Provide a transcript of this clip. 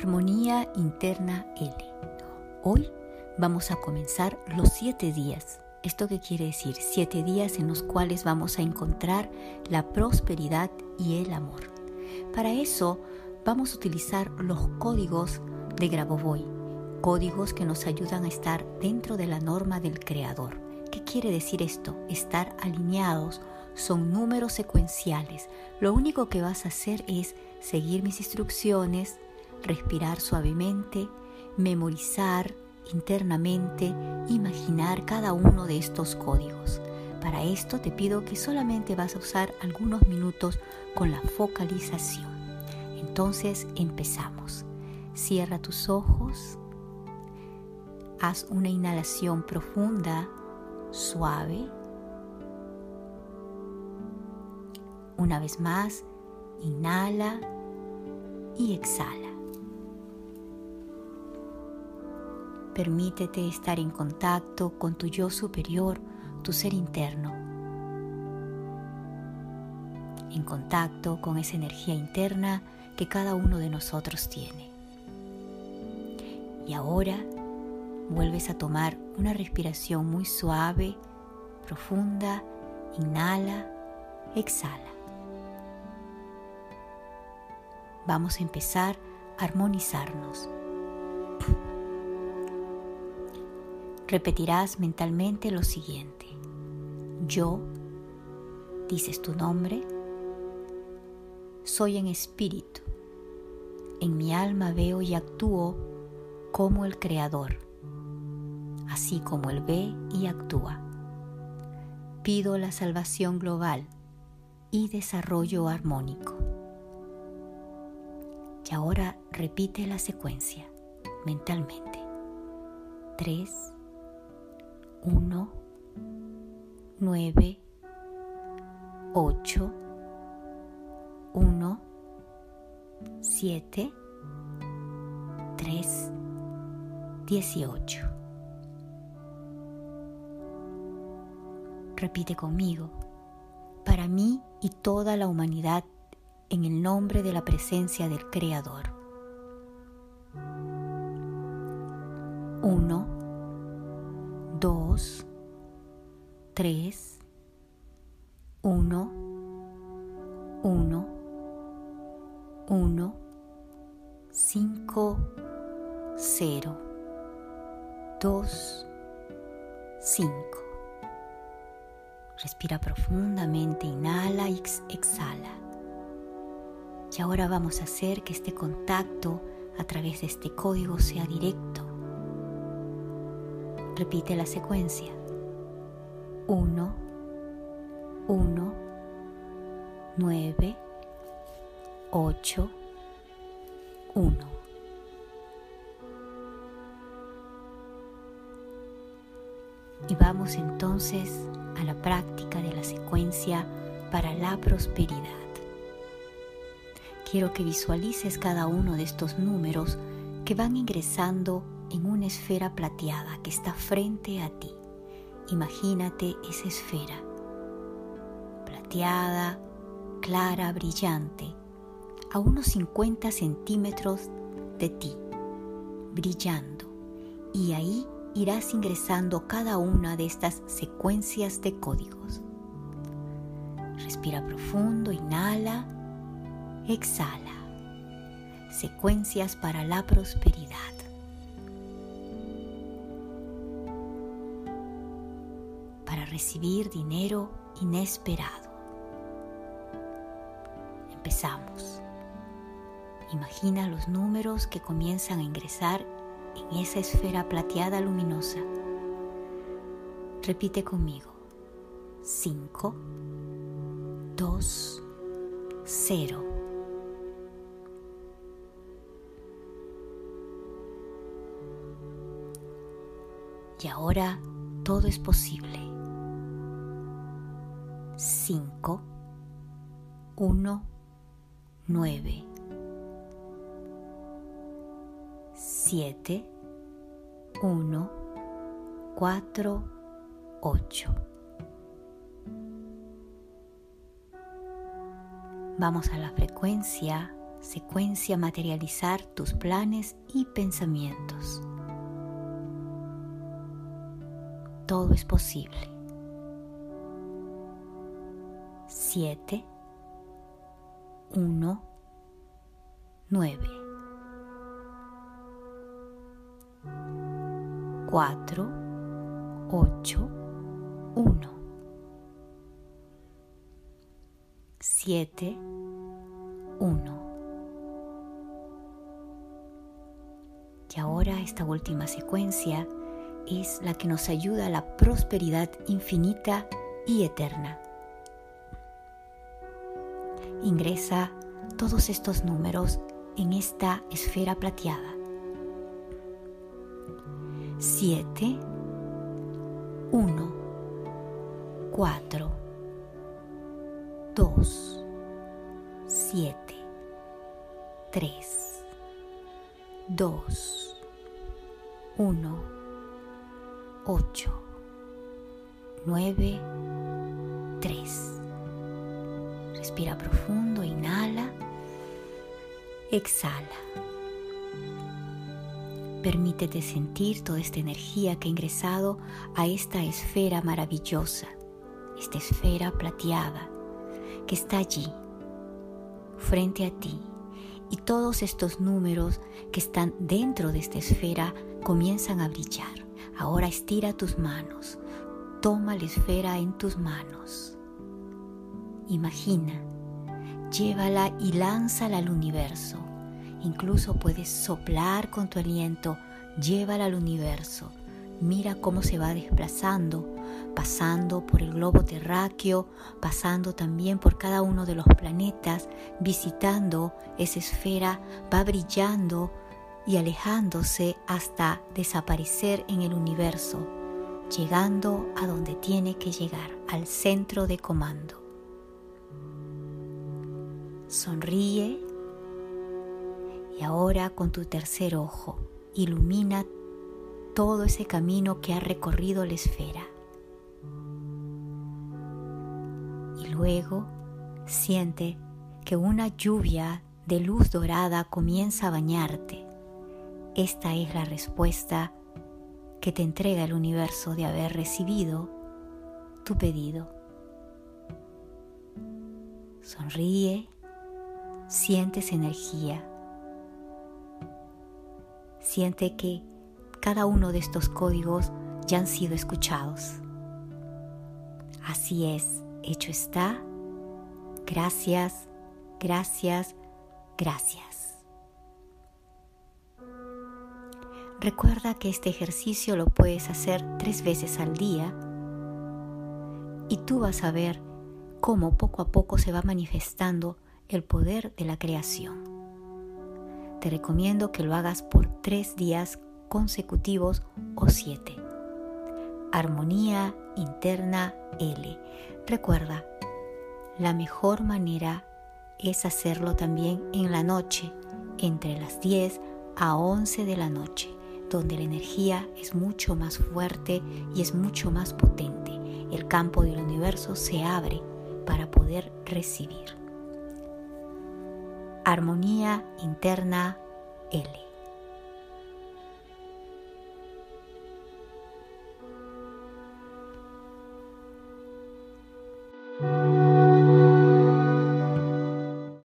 Armonía Interna L. Hoy vamos a comenzar los siete días. ¿Esto qué quiere decir? Siete días en los cuales vamos a encontrar la prosperidad y el amor. Para eso vamos a utilizar los códigos de Grabovoi, códigos que nos ayudan a estar dentro de la norma del Creador. ¿Qué quiere decir esto? Estar alineados son números secuenciales. Lo único que vas a hacer es seguir mis instrucciones, respirar suavemente, memorizar internamente, imaginar cada uno de estos códigos. Para esto te pido que solamente vas a usar algunos minutos con la focalización. Entonces empezamos. Cierra tus ojos. Haz una inhalación profunda, suave. Una vez más, inhala y exhala. Permítete estar en contacto con tu yo superior, tu ser interno. En contacto con esa energía interna que cada uno de nosotros tiene. Y ahora vuelves a tomar una respiración muy suave, profunda. Inhala, exhala. Vamos a empezar a armonizarnos. Repetirás mentalmente lo siguiente. Yo, dices tu nombre, soy en espíritu. En mi alma veo y actúo como el Creador, así como Él ve y actúa. Pido la salvación global y desarrollo armónico. Y ahora repite la secuencia mentalmente. 3, 1, 9, 8, 1, 7, 3, 18. Repite conmigo, para mí y toda la humanidad en el nombre de la presencia del Creador. 1, 2, 3, 1, 1, 1, 5, 0, 2, 5. Respira profundamente, inhala y exhala. Y ahora vamos a hacer que este contacto a través de este código sea directo Repite la secuencia. 1, 1, 9, 8, 1. Y vamos entonces a la práctica de la secuencia para la prosperidad. Quiero que visualices cada uno de estos números que van ingresando en una esfera plateada que está frente a ti. Imagínate esa esfera, plateada, clara, brillante, a unos 50 centímetros de ti, brillando. Y ahí irás ingresando cada una de estas secuencias de códigos. Respira profundo, inhala, exhala. Secuencias para la prosperidad. Recibir dinero inesperado. Empezamos. Imagina los números que comienzan a ingresar en esa esfera plateada luminosa. Repite conmigo. 5, 2, 0. Y ahora todo es posible. 5, 1, 9, 7, 1, 4, 8. Vamos a la frecuencia secuencia materializar tus planes y pensamientos. Todo es posible. 7, 1, 9, 4, 8, 1, 7, 1. Y ahora esta última secuencia es la que nos ayuda a la prosperidad infinita y eterna. Ingresa todos estos números en esta esfera plateada. 7, 1, 4, 2, 7, 3, 2, 1, 8, 9, 3. Respira profundo, inhala, exhala. Permítete sentir toda esta energía que ha ingresado a esta esfera maravillosa, esta esfera plateada que está allí, frente a ti. Y todos estos números que están dentro de esta esfera comienzan a brillar. Ahora estira tus manos, toma la esfera en tus manos Imagina, llévala y lánzala al universo. Incluso puedes soplar con tu aliento, llévala al universo. Mira cómo se va desplazando, pasando por el globo terráqueo, pasando también por cada uno de los planetas, visitando esa esfera, va brillando y alejándose hasta desaparecer en el universo, llegando a donde tiene que llegar, al centro de comando. Sonríe y ahora con tu tercer ojo ilumina todo ese camino que ha recorrido la esfera. Y luego siente que una lluvia de luz dorada comienza a bañarte. Esta es la respuesta que te entrega el universo de haber recibido tu pedido. Sonríe sientes energía. Siente que cada uno de estos códigos ya han sido escuchados. Así es, hecho está. Gracias, gracias, gracias. Recuerda que este ejercicio lo puedes hacer tres veces al día y tú vas a ver cómo poco a poco se va manifestando el poder de la creación. Te recomiendo que lo hagas por tres días consecutivos o siete. Armonía interna L. Recuerda, la mejor manera es hacerlo también en la noche, entre las 10 a 11 de la noche, donde la energía es mucho más fuerte y es mucho más potente. El campo del universo se abre para poder recibir. Armonía Interna L.